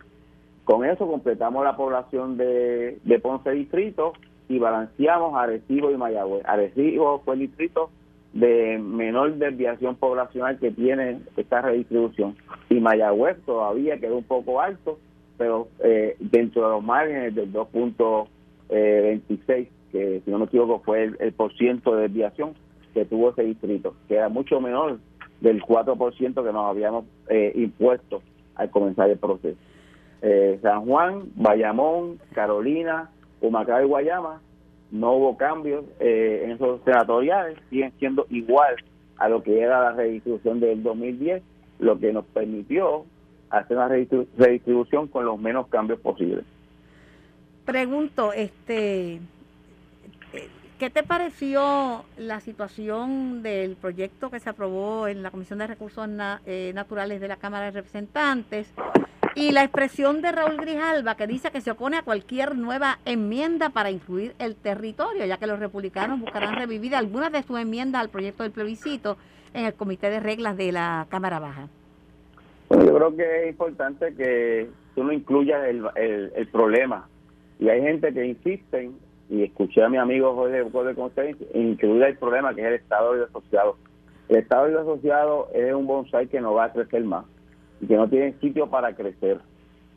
con eso completamos la población de, de Ponce Distrito y balanceamos a Arecibo y Mayagüez. Arecibo fue el distrito de menor desviación poblacional que tiene esta redistribución. Y Mayagüez todavía quedó un poco alto, pero eh, dentro de los márgenes del 2.26, eh, que si no me equivoco fue el, por ciento de desviación que tuvo ese distrito, que era mucho menor del 4% que nos habíamos eh, impuesto al comenzar el proceso. San Juan, Bayamón, Carolina, Humacao y Guayama no hubo cambios eh, en esos senatoriales, siguen siendo igual a lo que era la redistribución del 2010, lo que nos permitió hacer una redistribución con los menos cambios posibles. Pregunto, este, ¿qué te pareció la situación del proyecto que se aprobó en la Comisión de Recursos eh, Naturales de la Cámara de Representantes y la expresión de Raúl Grijalva que dice que se opone a cualquier nueva enmienda para incluir el territorio, ya que los republicanos buscarán revivir algunas de sus enmiendas al proyecto del plebiscito en el Comité de Reglas de la Cámara Baja. Yo creo que es importante que tú no incluyas el, el, problema. Y hay gente que insiste, y escuché a mi amigo Jorge de incluir el problema que es el Estado de asociado. El Estado de asociado es un bonsai que no va a crecer más y que no tienen sitio para crecer.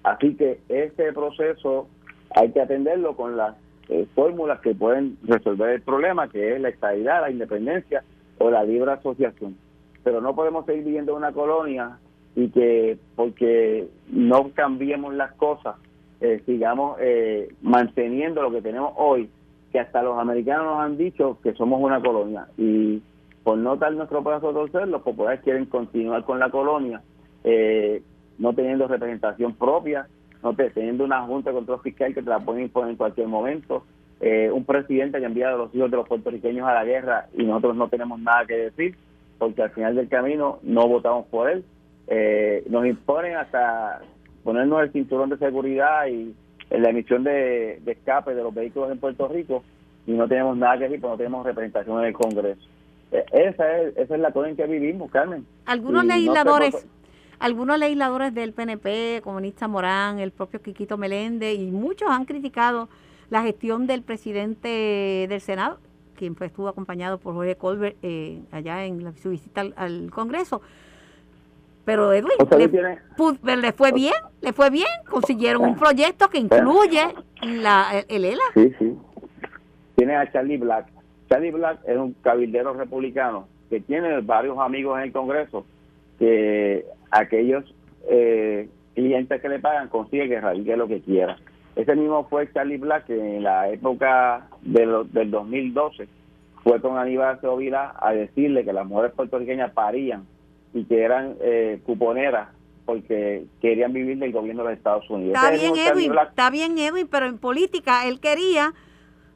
Así que este proceso hay que atenderlo con las eh, fórmulas que pueden resolver el problema, que es la estabilidad, la independencia o la libre asociación. Pero no podemos seguir viviendo en una colonia y que porque no cambiemos las cosas, eh, sigamos eh, manteniendo lo que tenemos hoy, que hasta los americanos nos han dicho que somos una colonia y por no dar nuestro brazo a torcer, los populares quieren continuar con la colonia, eh, no teniendo representación propia, no teniendo una junta de control fiscal que te la pueden imponer en cualquier momento, eh, un presidente que ha enviado a los hijos de los puertorriqueños a la guerra y nosotros no tenemos nada que decir, porque al final del camino no votamos por él. Eh, nos imponen hasta ponernos el cinturón de seguridad y la emisión de, escape de los vehículos en Puerto Rico y no tenemos nada que decir porque no tenemos representación en el Congreso. Eh, esa es, esa es la cosa en que vivimos, Carmen. Algunos legisladores... algunos legisladores del PNP, comunista Morán, el propio Quiquito Meléndez y muchos han criticado la gestión del presidente del Senado, quien estuvo acompañado por Jorge Colbert eh, allá en su visita al, Congreso. Pero Edwin, le, fue bien, le fue bien, consiguieron un proyecto que incluye la, el ELA. Sí, sí. Tiene a Charlie Black. Charlie Black es un cabildero republicano que tiene varios amigos en el Congreso que aquellos eh, clientes que le pagan consigue que radique lo que quiera. Ese mismo fue Charlie Black que en la época de del 2012 fue con Aníbal Sevilla a decirle que las mujeres puertorriqueñas parían y que eran eh, cuponeras porque querían vivir del gobierno de los Estados Unidos. Está bien, Edwin, está bien, Edwin, pero en política él quería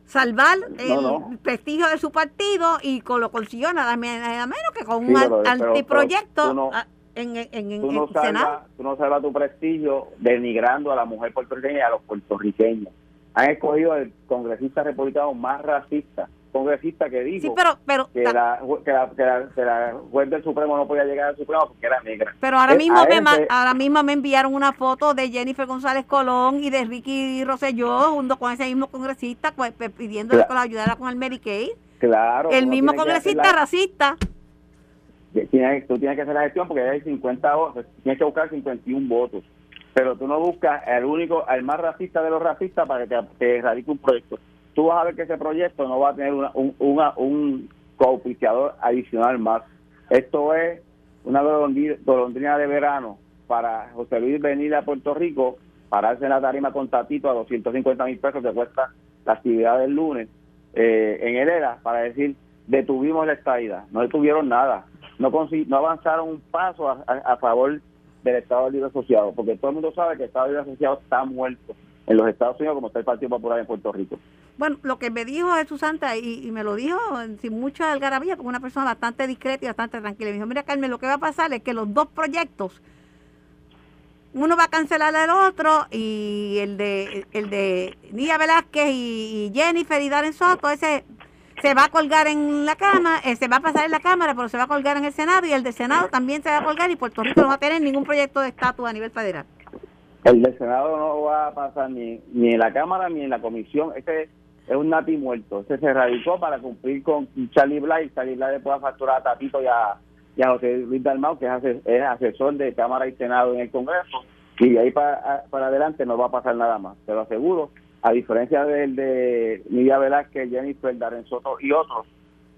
salvar el prestigio de su partido y lo consiguió nada, menos que con un antiproyecto en, en, tú no salvas, Tú no salvas tu prestigio denigrando a la mujer puertorriqueña y a los puertorriqueños. Han escogido el congresista republicano más racista, congresista que dijo que, la, que, la, juez del Supremo no podía llegar al Supremo porque era negra. Pero ahora mismo, me, ahora mismo me enviaron una foto de Jennifer González Colón y de Ricky Rosselló junto con ese mismo congresista pues, pidiéndole que lo ayudara con el Medicaid. Claro. El mismo congresista racista tienes, tú tienes que hacer la gestión porque hay 50 votos, tienes que buscar 51 votos. Pero tú no buscas el único, el más racista de los racistas para que te, radique un proyecto. Tú vas a ver que ese proyecto no va a tener una, un, una, un adicional más. Esto es una golondrina de verano para José Luis venir a Puerto Rico, pararse en la tarima con Tatito a 250 mil pesos que cuesta la actividad del lunes eh, en Hereda para decir detuvimos la estadía. No detuvieron nada no, no avanzaron un paso a, favor del Estado Libre Asociado, porque todo el mundo sabe que el Estado Libre Asociado está muerto en los Estados Unidos como está el Partido Popular en Puerto Rico. Bueno, lo que me dijo Jesús Santa, y, me lo dijo sin mucha algarabía, porque una persona bastante discreta y bastante tranquila, me dijo, mira Carmen, lo que va a pasar es que los dos proyectos, uno va a cancelar el otro, y el de el de Nia Velázquez y, y Jennifer y Darren Soto, ese se va a colgar en la cama, eh, se va a pasar en la Cámara, pero se va a colgar en el Senado y el de Senado también se va a colgar y Puerto Rico no va a tener ningún proyecto de estatus a nivel federal. El del Senado no va a pasar ni, ni en la Cámara ni en la Comisión. Ese es un nati muerto. Ese se radicó para cumplir con Charlie Bly. Charlie Bly le pueda facturar a Tatito y a, José Luis Dalmau, que es, asesor de Cámara y Senado en el Congreso. Y de ahí para, para adelante no va a pasar nada más. Te lo aseguro a diferencia del de Nidia Velázquez, Jennifer, Darren Soto y otros,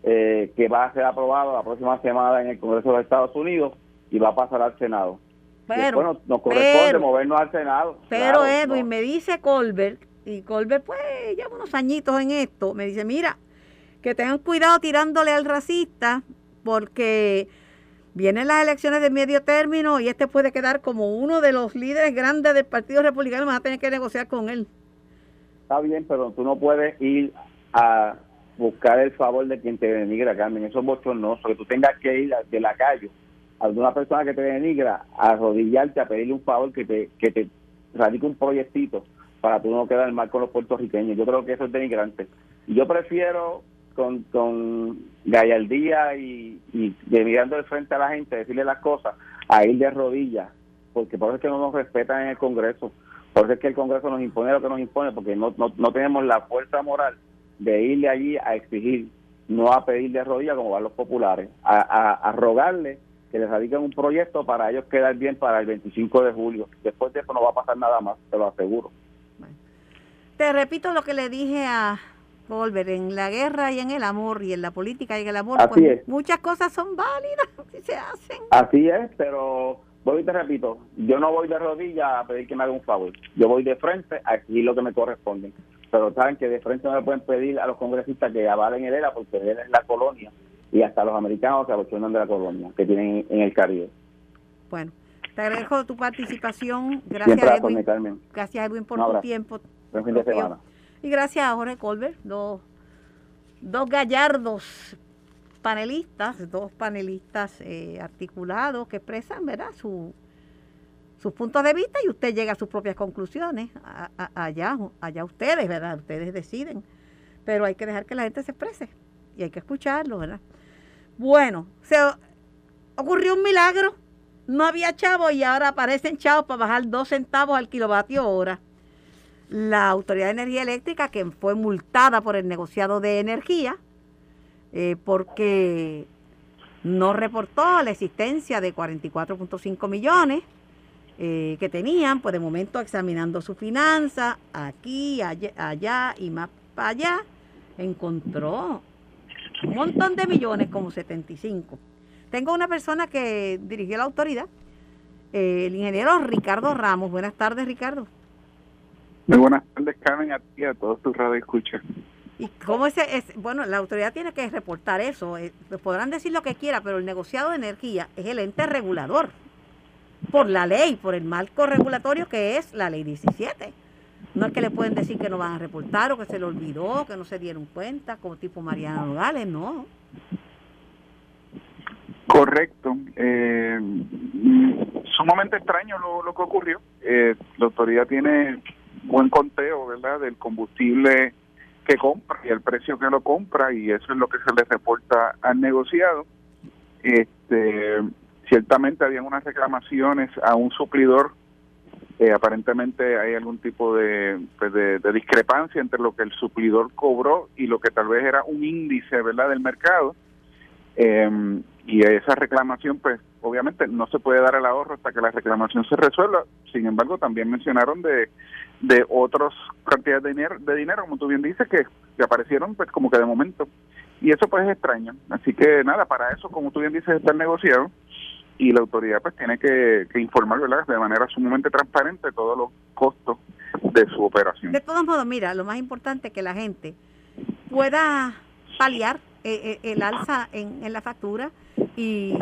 eh, que va a ser aprobado la próxima semana en el Congreso de Estados Unidos y va a pasar al Senado. Pero, nos corresponde movernos al Senado. Pero Edwin, me dice Colbert, y Colbert pues lleva unos añitos en esto, me dice, mira, que tengan cuidado tirándole al racista, porque vienen las elecciones de medio término y este puede quedar como uno de los líderes grandes del Partido Republicano, van a tener que negociar con él está bien, pero tú no puedes ir a buscar el favor de quien te denigra, Carmen. Eso es bochornoso, que tú tengas que ir de la calle a alguna persona que te denigra a arrodillarte a pedirle un favor que te, que te radique un proyectito para tú no quedar mal con los puertorriqueños. Yo creo que eso es denigrante. Yo prefiero con, con gallardía y, mirando de frente a la gente, decirle las cosas, a ir de rodillas, porque por eso es que no nos respetan en el Congreso. Por eso es que el Congreso nos impone lo que nos impone, porque no, no, tenemos la fuerza moral de irle allí a exigir, no a pedirle rodillas como van los populares, a, a, rogarle que les radiquen un proyecto para ellos quedar bien para el 25 de julio. Después de eso no va a pasar nada más, te lo aseguro. Te repito lo que le dije a Volver, en la guerra y en el amor, y en la política y en el amor, pues, muchas cosas son válidas [LAUGHS] y se hacen. Así es, pero voy y te repito, yo no voy de rodillas a pedir que me haga un favor. Yo voy de frente a exigir lo que me corresponde. Pero saben que de frente no le pueden pedir a los congresistas que avalen el ERA porque él es la colonia y hasta los americanos se abochonan de la colonia que tienen en el Caribe. Bueno, te agradezco tu participación. Gracias, Edwin. Carmen. Gracias, Edwin, por tu tiempo. Buen fin de semana. Y gracias a Jorge Colbert, dos, dos gallardos panelistas, dos panelistas eh, articulados que expresan, ¿verdad?, su, sus puntos de vista y usted llega a sus propias conclusiones. allá, allá ustedes, ¿verdad? Ustedes deciden. Pero hay que dejar que la gente se exprese y hay que escucharlo, ¿verdad? Bueno, se ocurrió un milagro. No había chavos y ahora aparecen chavos para bajar dos centavos al kilovatio hora. La Autoridad de Energía Eléctrica, que fue multada por el negociado de energía, eh, porque no reportó la existencia de 44.5 millones eh, que tenían, pues de momento examinando su finanza, aquí, allá, y más para allá, encontró un montón de millones, como 75. Tengo una persona que dirigió la autoridad, eh, el ingeniero Ricardo Ramos. Buenas tardes, Ricardo. Muy buenas tardes, Carmen, a ti a todos tus escucha. ¿Y cómo es, Bueno, la autoridad tiene que reportar eso. Eh, podrán decir lo que quiera, pero el negociado de energía es el ente regulador. Por la ley, por el marco regulatorio que es la ley 17. No es que le pueden decir que no van a reportar o que se le olvidó, que no se dieron cuenta, como tipo Mariana Nogales, no. Correcto. Eh, sumamente extraño lo, que ocurrió. Eh, la autoridad tiene buen conteo, ¿verdad?, del combustible que compra y el precio que lo compra y eso es lo que se le reporta al negociado. Este, ciertamente habían unas reclamaciones a un suplidor eh, aparentemente hay algún tipo pues, de, de, discrepancia entre lo que el suplidor cobró y lo que tal vez era un índice verdad del mercado eh, y esa reclamación pues obviamente no se puede dar el ahorro hasta que la reclamación se resuelva sin embargo también mencionaron de de otras cantidades de dinero, de dinero como tú bien dices que, que aparecieron pues como que de momento y eso pues es extraño así que nada para eso como tú bien dices está el negociado y la autoridad pues tiene que, informar ¿verdad? de manera sumamente transparente todos los costos de su operación. De todos modos, mira, lo más importante es que la gente pueda paliar eh, eh, el alza en, en la factura y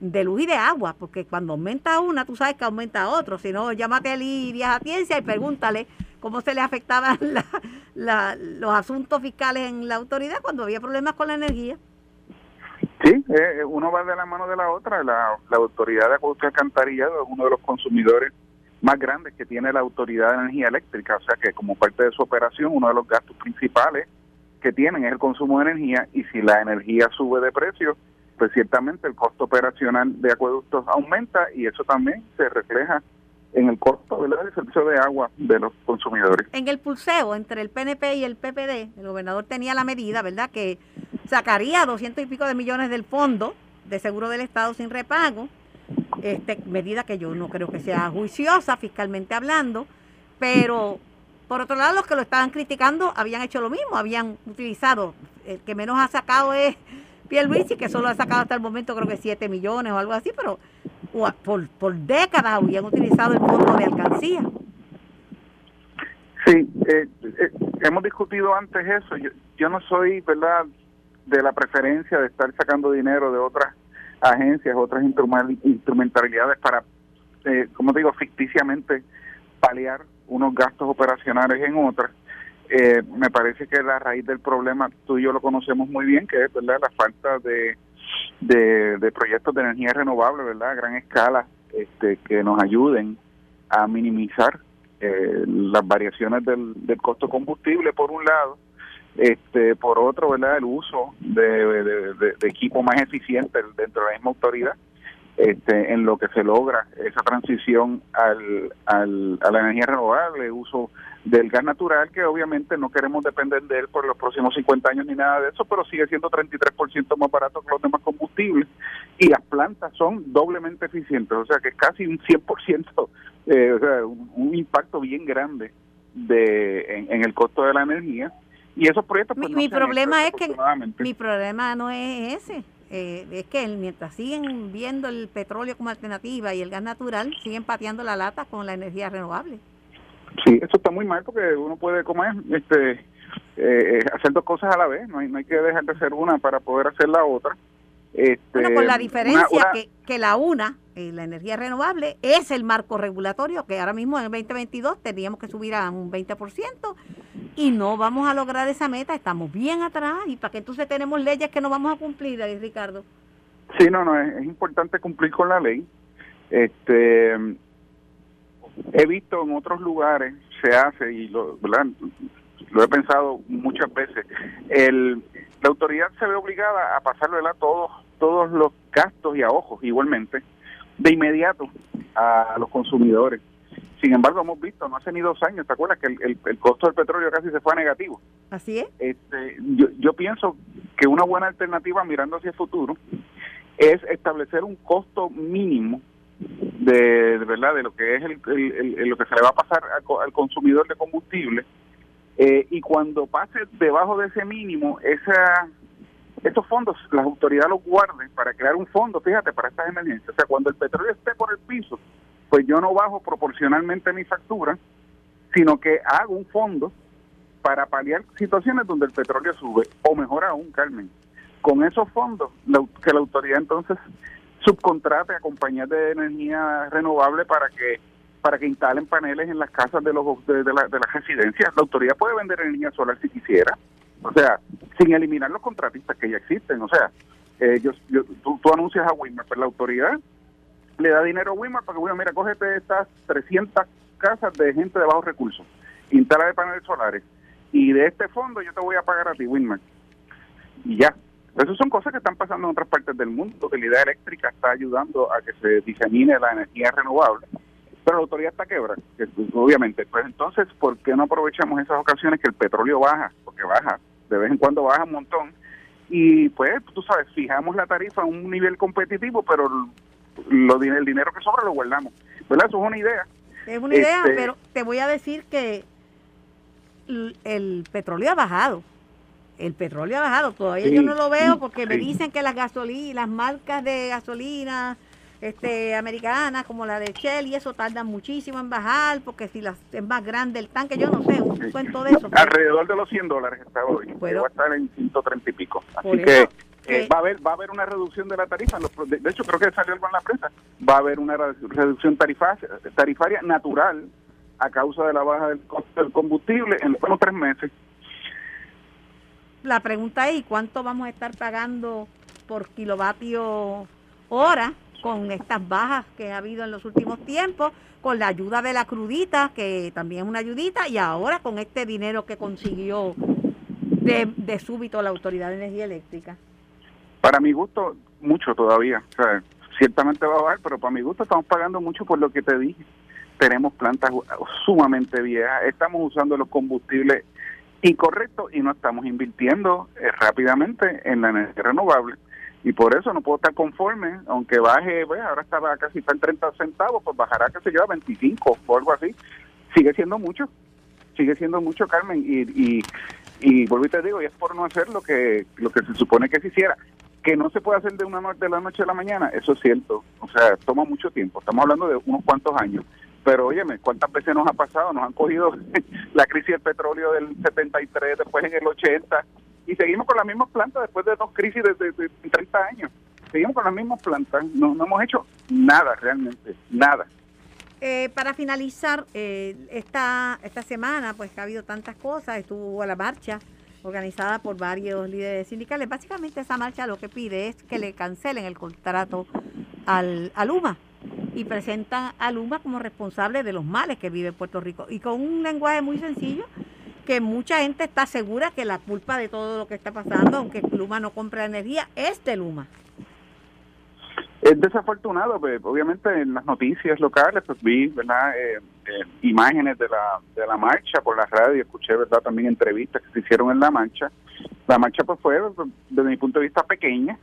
de luz y de agua, porque cuando aumenta una, tú sabes que aumenta otro. Si no, llámate a Lidia Atiencia y pregúntale cómo se le afectaban [LAUGHS] los asuntos fiscales en la autoridad cuando había problemas con la energía. Sí, eh, uno va de la mano de la otra. La, autoridad de acueducto alcantarillado es uno de los consumidores más grandes que tiene la autoridad de energía eléctrica. O sea que como parte de su operación, uno de los gastos principales que tienen es el consumo de energía y si la energía sube de precio, pues ciertamente el costo operacional de acueductos aumenta y eso también se refleja en el costo del servicio de agua de los consumidores. En el pulseo entre el PNP y el PPD, el gobernador tenía la medida, ¿verdad?, que sacaría doscientos y pico de millones del fondo de seguro del Estado sin repago, este, medida que yo no creo que sea juiciosa fiscalmente hablando, pero por otro lado los que lo estaban criticando habían hecho lo mismo, habían utilizado, el que menos ha sacado es Pierluisi, que solo ha sacado hasta el momento creo que 7 millones o algo así, pero por, por décadas habían utilizado el fondo de alcancía. Sí, eh, eh, hemos discutido antes eso. Yo, yo no soy, ¿verdad?, de la preferencia de estar sacando dinero de otras agencias, otras instrumentalidades para, eh, como digo, ficticiamente paliar unos gastos operacionales en otras. Eh, me parece que la raíz del problema, tú y yo lo conocemos muy bien, que es ¿verdad? la falta de, de, proyectos de energía renovable, ¿verdad? a gran escala, este, que nos ayuden a minimizar eh, las variaciones del, del costo combustible, por un lado, este por otro verdad el uso de, de, equipo más eficiente dentro de la misma autoridad este, en lo que se logra esa transición al, al, a la energía renovable, uso del gas natural, que obviamente no queremos depender de él por los próximos 50 años ni nada de eso, pero sigue siendo 33% más barato que los demás combustibles. Y las plantas son doblemente eficientes, o sea que es casi un 100%, eh, o sea, un, impacto bien grande de en el costo de la energía. Y esos proyectos pues, mi, problema es que mi problema no es ese eh, es que mientras siguen viendo el petróleo como alternativa y el gas natural, siguen pateando la lata con la energía renovable. Sí, eso está muy mal porque uno puede comer, este, eh, hacer dos cosas a la vez, no hay, no hay que dejar de hacer una para poder hacer la otra. Este, bueno, con la diferencia una- una- Que, que la una, eh, la energía renovable, es el marco regulatorio que ahora mismo en el 2022 teníamos que subir a un 20% y no vamos a lograr esa meta, estamos bien atrás y para que entonces tenemos leyes que no vamos a cumplir, ahí, Ricardo. Sí, no, no, es, es importante cumplir con la ley. Este, he visto en otros lugares se hace y lo he pensado muchas veces. El, la autoridad se ve obligada a pasarle a todos todos los gastos y a ojos igualmente de inmediato a los consumidores. Sin embargo, hemos visto, no hace ni dos años, ¿te acuerdas que el, el- el costo del petróleo casi se fue a negativo? Así es. Este, yo, yo pienso que una buena alternativa mirando hacia el futuro es establecer un costo mínimo de, de verdad de lo que es el, el- el- el- lo que se le va a pasar al, al consumidor de combustible eh, y cuando pase debajo de ese mínimo esa estos fondos las autoridades los guarden para crear un fondo fíjate para estas emergencias o sea cuando el petróleo esté por el piso pues yo no bajo proporcionalmente mi factura sino que hago un fondo para paliar situaciones donde el petróleo sube, o mejor aún, Carmen, con esos fondos, que la autoridad entonces subcontrate a compañías de energía renovable para que para que instalen paneles en las casas de los de, de la- de las residencias. La autoridad puede vender energía solar si quisiera, o sea, sin eliminar los contratistas que ya existen. O sea, eh, yo, yo- tú, anuncias a Wilmer, pero la autoridad le da dinero a Wilmer para que, mira, cógete estas 300 casas de gente de bajos recursos, instala de paneles solares, y de este fondo yo te voy a pagar a ti, Wilmer. Y ya. Esas son cosas que están pasando en otras partes del mundo. La utilidad eléctrica está ayudando a que se disemine la energía renovable. Pero la autoridad está quebrada, que, pues, obviamente. Pues entonces, ¿por qué no aprovechamos esas ocasiones que el petróleo baja? Porque baja, de vez en cuando baja un montón. Y pues, tú sabes, fijamos la tarifa a un nivel competitivo, pero lo, el dinero que sobra lo guardamos. ¿Verdad? Eso es una idea. Es una idea, Este- pero te voy a decir que el petróleo ha bajado. El petróleo ha bajado. Todavía Sí, yo no lo veo sí, porque me dicen que las gasolinas, las marcas de gasolina este, americanas como la de Shell y eso tardan muchísimo en bajar porque si las, es más grande el tanque, yo no sé, un cuento de eso. Alrededor de los 100 dólares está hoy. Va a estar en 130 y pico. Así que eso, eh, va a haber va a haber una reducción de la tarifa. de, hecho, creo que salió algo en la prensa. Va a haber una redu- reducción tarifa, tarifaria natural a causa de la baja del costo del combustible en los próximos tres meses. La pregunta es, ¿y cuánto vamos a estar pagando por kilovatio hora con estas bajas que ha habido en los últimos tiempos, con la ayuda de la crudita, que también es una ayudita, y ahora con este dinero que consiguió de, de súbito la Autoridad de Energía Eléctrica? Para mi gusto, mucho todavía. O sea, ciertamente va a bajar, pero para mi gusto estamos pagando mucho por lo que te dije. Tenemos plantas sumamente viejas, estamos usando los combustibles incorrectos y no estamos invirtiendo eh, rápidamente en la energía renovable. Y por eso no puedo estar conforme, aunque baje, pues, ahora estaba casi está en 30 centavos, pues bajará, que se lleva 25 o algo así. Sigue siendo mucho, sigue siendo mucho, Carmen, y, y, y y te digo, y es por no hacer lo que, lo que se supone que se hiciera. Que no se puede hacer de una noche de la noche a la mañana, eso es cierto. O sea, toma mucho tiempo. Estamos hablando de unos cuantos años. Pero óyeme, ¿cuántas veces nos ha pasado? Nos han cogido [LAUGHS] la crisis del petróleo del 73, después en el 80, y seguimos con las mismas plantas después de dos crisis de, de- de 30 años. Seguimos con las mismas plantas. No, no hemos hecho nada realmente, nada. Eh, para finalizar, eh, esta, esta semana, pues que ha habido tantas cosas, estuvo la marcha organizada por varios líderes sindicales. Básicamente esa marcha lo que pide es que le cancelen el contrato al, a Luma y presentan a Luma como responsable de los males que vive Puerto Rico. Y con un lenguaje muy sencillo, que mucha gente está segura que la culpa de todo lo que está pasando, aunque Luma no compra energía, es de Luma. Es desafortunado, pues, obviamente en las noticias locales pues vi, ¿verdad? Eh, eh, imágenes de la, de la marcha por la radio, escuché, ¿verdad? También entrevistas que se hicieron en la marcha. La marcha pues fue, desde mi punto de vista, pequeña.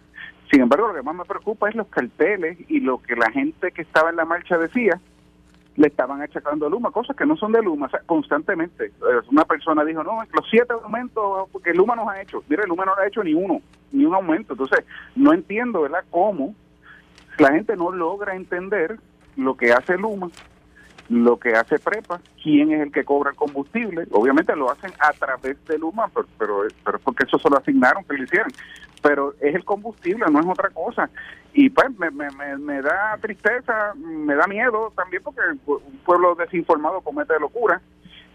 Sin embargo, lo que más me preocupa es los carteles y lo que la gente que estaba en la marcha decía, le estaban achacando a Luma, cosas que no son de Luma, constantemente. Una persona dijo, no, los siete aumentos que Luma nos ha hecho. Mire, Luma no ha hecho ni uno, ni un aumento. Entonces, no entiendo, ¿verdad?, cómo la gente no logra entender lo que hace Luma, lo que hace Prepa, quién es el que cobra el combustible. Obviamente lo hacen a través de Luma, pero, pero, pero porque eso se lo asignaron que lo hicieran. Pero es el combustible, no es otra cosa. Y pues me, me, me, da tristeza, me da miedo también porque un pueblo desinformado comete locura.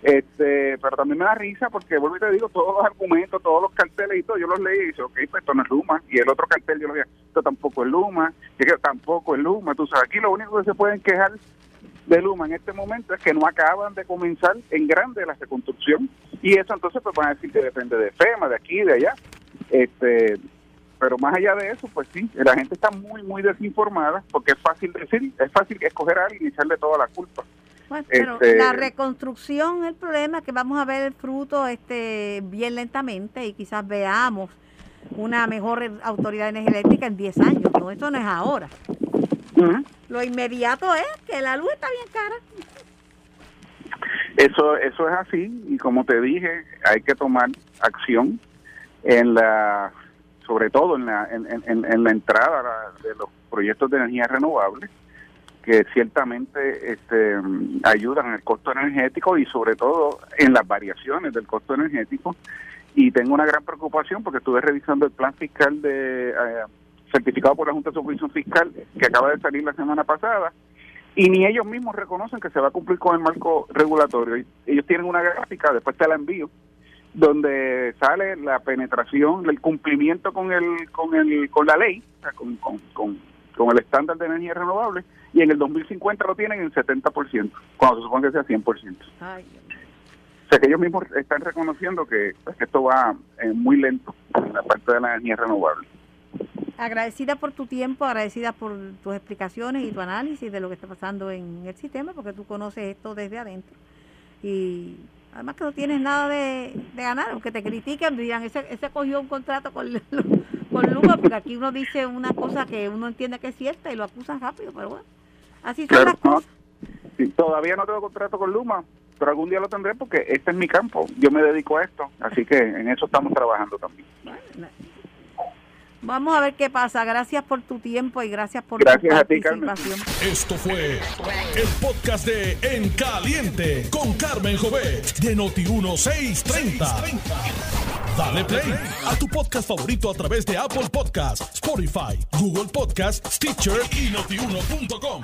Este, pero también me da risa porque vuelvo y te digo, todos los argumentos, todos los carteles y todo, yo los leí y dice, ok, pues esto no es Luma. Y el otro cartel yo lo dije, esto tampoco es Luma, que tampoco es Luma. Tú sabes, aquí lo único que se pueden quejar de Luma en este momento es que no acaban de comenzar en grande la reconstrucción y eso entonces pues van a decir que depende de FEMA, de aquí, de allá. Este, pero más allá de eso, pues sí, la gente está muy, muy desinformada porque es fácil decir, es fácil escoger a alguien y echarle toda la culpa. Bueno, pero este, la reconstrucción, el problema es que vamos a ver el fruto este bien lentamente y quizás veamos una mejor autoridad energética en 10 años, ¿no? Eso no es ahora. Lo inmediato es que la luz está bien cara. Eso, eso es así y como te dije, hay que tomar acción en la, sobre todo en la, en, la entrada de los proyectos de energía renovable que ciertamente este, ayudan en el costo energético y sobre todo en las variaciones del costo energético. Y tengo una gran preocupación porque estuve revisando el plan fiscal de eh, certificado por la Junta de Supervisión Fiscal que acaba de salir la semana pasada y ni ellos mismos reconocen que se va a cumplir con el marco regulatorio. Ellos tienen una gráfica, después te la envío, donde sale la penetración, el cumplimiento con el con el con la ley, con, con, con, el estándar de energía renovable, y en el 2050 lo tienen en 70%, cuando se supone que sea 100%. o sea que ellos mismos están reconociendo que, pues, que esto va eh, muy lento en la parte de la energía renovable agradecida por tu tiempo, agradecida por tus explicaciones y tu análisis de lo que está pasando en el sistema, porque tú conoces esto desde adentro. Y además que no tienes nada de, ganar, aunque te critiquen, dirán, ese, ese cogió un contrato con, con Luma, porque aquí uno dice una cosa que uno entiende que es cierta y lo acusan rápido, pero bueno, así son las cosas. todavía no tengo contrato con Luma, pero algún día lo tendré porque este es mi campo, yo me dedico a esto, así que en eso estamos trabajando también. Vamos a ver qué pasa. Gracias por tu tiempo y gracias por tu participación. Esto fue el podcast de En Caliente con Carmen Jovet de Noti 1630. Dale play a tu podcast favorito a través de Apple Podcasts, Spotify, Google Podcasts, Stitcher y notiuno.com.